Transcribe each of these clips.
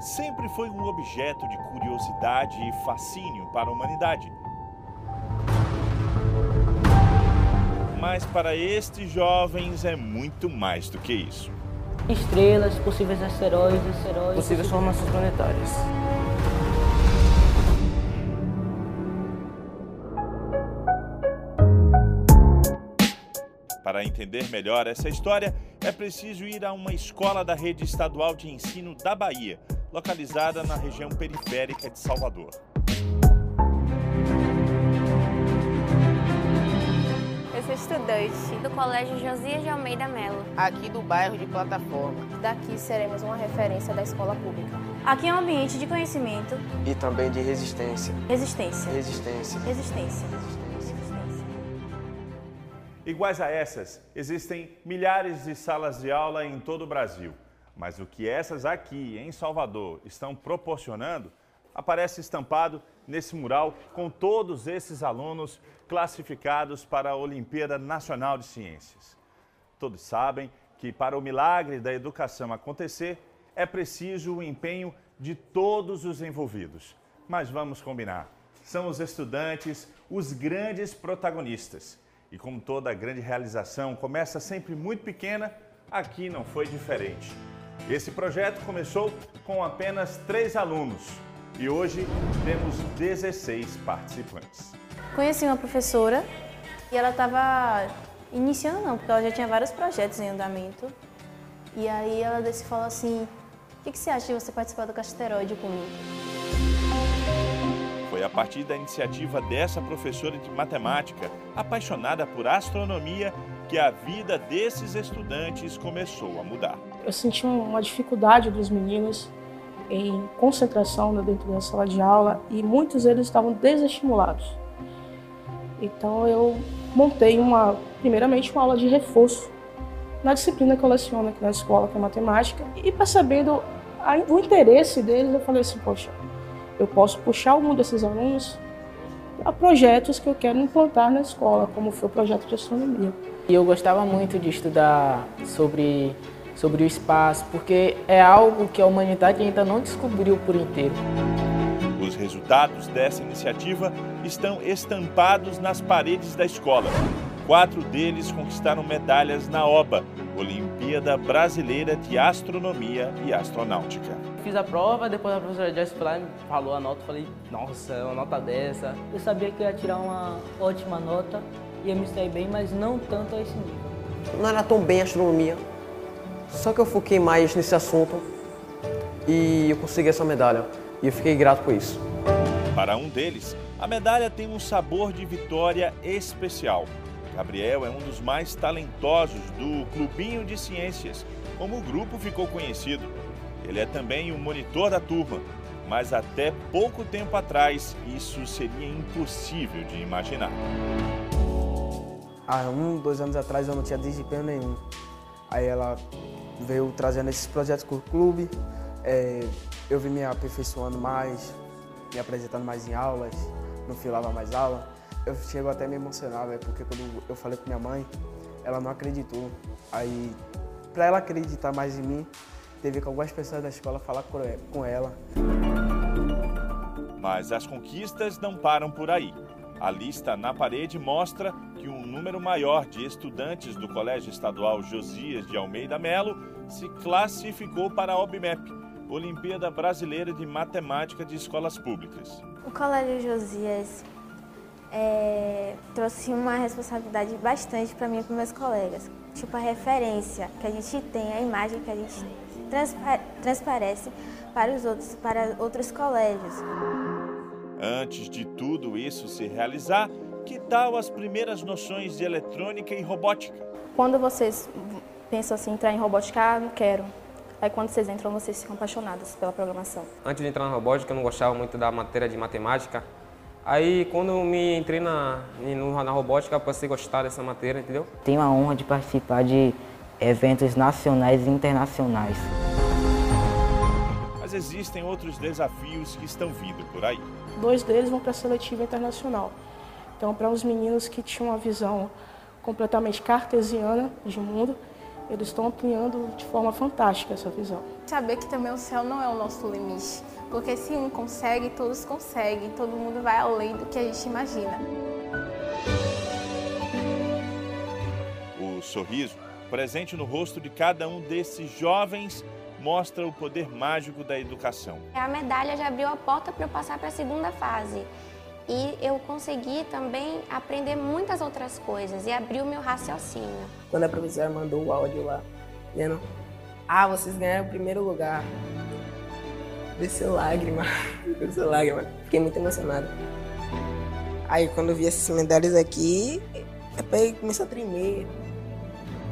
sempre foi um objeto de curiosidade e fascínio para a humanidade. Mas para estes jovens é muito mais do que isso. Estrelas, possíveis asteroides, asteroides possíveis formações planetárias. Para entender melhor essa história, é preciso ir a uma escola da rede estadual de ensino da Bahia, localizada na região periférica de Salvador. Eu sou estudante do Colégio Josias de Almeida Melo. Aqui do bairro de Plataforma. Daqui seremos uma referência da escola pública. Aqui é um ambiente de conhecimento. E também de resistência. Resistência. Resistência. Resistência. Iguais a essas, existem milhares de salas de aula em todo o Brasil. Mas o que essas aqui em Salvador estão proporcionando aparece estampado nesse mural com todos esses alunos classificados para a Olimpíada Nacional de Ciências. Todos sabem que para o milagre da educação acontecer é preciso o empenho de todos os envolvidos. Mas vamos combinar, são os estudantes os grandes protagonistas. E como toda grande realização começa sempre muito pequena, aqui não foi diferente. Esse projeto começou com apenas três alunos e hoje temos 16 participantes. Conheci uma professora e ela estava iniciando não, porque ela já tinha vários projetos em andamento. E aí ela disse, falou assim, o que, que você acha de você participar do Casteroide comigo? Foi a partir da iniciativa dessa professora de matemática, apaixonada por astronomia, que a vida desses estudantes começou a mudar. Eu senti uma dificuldade dos meninos em concentração dentro da sala de aula e muitos deles estavam desestimulados. Então eu montei uma, primeiramente uma aula de reforço na disciplina que eu leciono aqui na escola, que é matemática, e percebendo o interesse deles, eu falei assim, poxa, eu posso puxar algum desses alunos a projetos que eu quero implantar na escola, como foi o projeto de astronomia. E eu gostava muito de estudar sobre, sobre o espaço, porque é algo que a humanidade ainda não descobriu por inteiro. Os resultados dessa iniciativa estão estampados nas paredes da escola. Quatro deles conquistaram medalhas na OBA, Olimpíada Brasileira de Astronomia e Astronáutica. Fiz a prova, depois a professora Joyce foi lá e falou a nota, falei, nossa, uma nota dessa. Eu sabia que ia tirar uma ótima nota, ia me sair bem, mas não tanto a esse nível. Não era tão bem a astronomia, só que eu foquei mais nesse assunto e eu consegui essa medalha. E eu fiquei grato por isso. Para um deles, a medalha tem um sabor de vitória especial. Gabriel é um dos mais talentosos do Clubinho de Ciências, como o grupo ficou conhecido. Ele é também o monitor da turma, mas até pouco tempo atrás isso seria impossível de imaginar. Há um, dois anos atrás eu não tinha desempenho nenhum. Aí ela veio trazendo esses projetos com o clube, é, eu vim me aperfeiçoando mais, me apresentando mais em aulas, não filava mais aula. Eu chego até a me emocionar, véio, porque quando eu falei com minha mãe, ela não acreditou. Aí, para ela acreditar mais em mim, teve que algumas pessoas da escola falar com ela. Mas as conquistas não param por aí. A lista na parede mostra que um número maior de estudantes do Colégio Estadual Josias de Almeida Melo se classificou para a OBMEP, Olimpíada Brasileira de Matemática de Escolas Públicas. O Colégio Josias é, trouxe uma responsabilidade bastante para mim e para meus colegas. Tipo, a referência que a gente tem, a imagem que a gente transpa transparece para os outros, para outros colégios. Antes de tudo isso se realizar, que tal as primeiras noções de eletrônica e robótica? Quando vocês pensam assim, entrar em robótica, ah, não quero. Aí quando vocês entram, vocês ficam apaixonados pela programação. Antes de entrar na robótica, eu não gostava muito da matéria de matemática. Aí quando eu me entrei na, na robótica, eu passei a gostar dessa matéria, entendeu? Tenho a honra de participar de eventos nacionais e internacionais. Mas existem outros desafios que estão vindo por aí. Dois deles vão para a seletiva internacional. Então, para os meninos que tinham uma visão completamente cartesiana de mundo, eles estão ampliando de forma fantástica essa visão. Saber que também o céu não é o nosso limite, porque se um consegue, todos conseguem, todo mundo vai além do que a gente imagina. O sorriso, presente no rosto de cada um desses jovens, mostra o poder mágico da educação. A medalha já abriu a porta para eu passar para a segunda fase. E eu consegui também aprender muitas outras coisas e abrir o meu raciocínio. Quando a professora mandou o áudio lá, dizendo: Ah, vocês ganharam o primeiro lugar. Desceu lágrima, desceu lágrima. Fiquei muito emocionado. Aí quando eu vi essas medalhas aqui, eu comecei a tremer.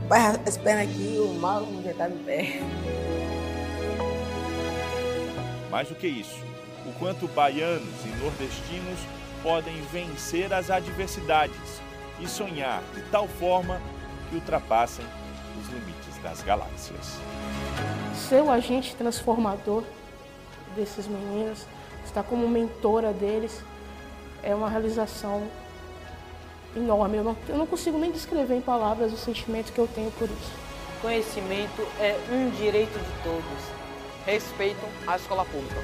Rapaz, as pernas aqui, o mal já estava em pé. Mais do que isso, o quanto baianos e nordestinos podem vencer as adversidades e sonhar de tal forma que ultrapassem os limites das galáxias. Ser o agente transformador desses meninos, estar como mentora deles, é uma realização enorme. Eu não, eu não consigo nem descrever em palavras o sentimento que eu tenho por isso. Conhecimento é um direito de todos. Respeitam a escola pública.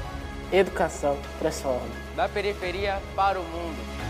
Educação transforma. Da periferia para o mundo.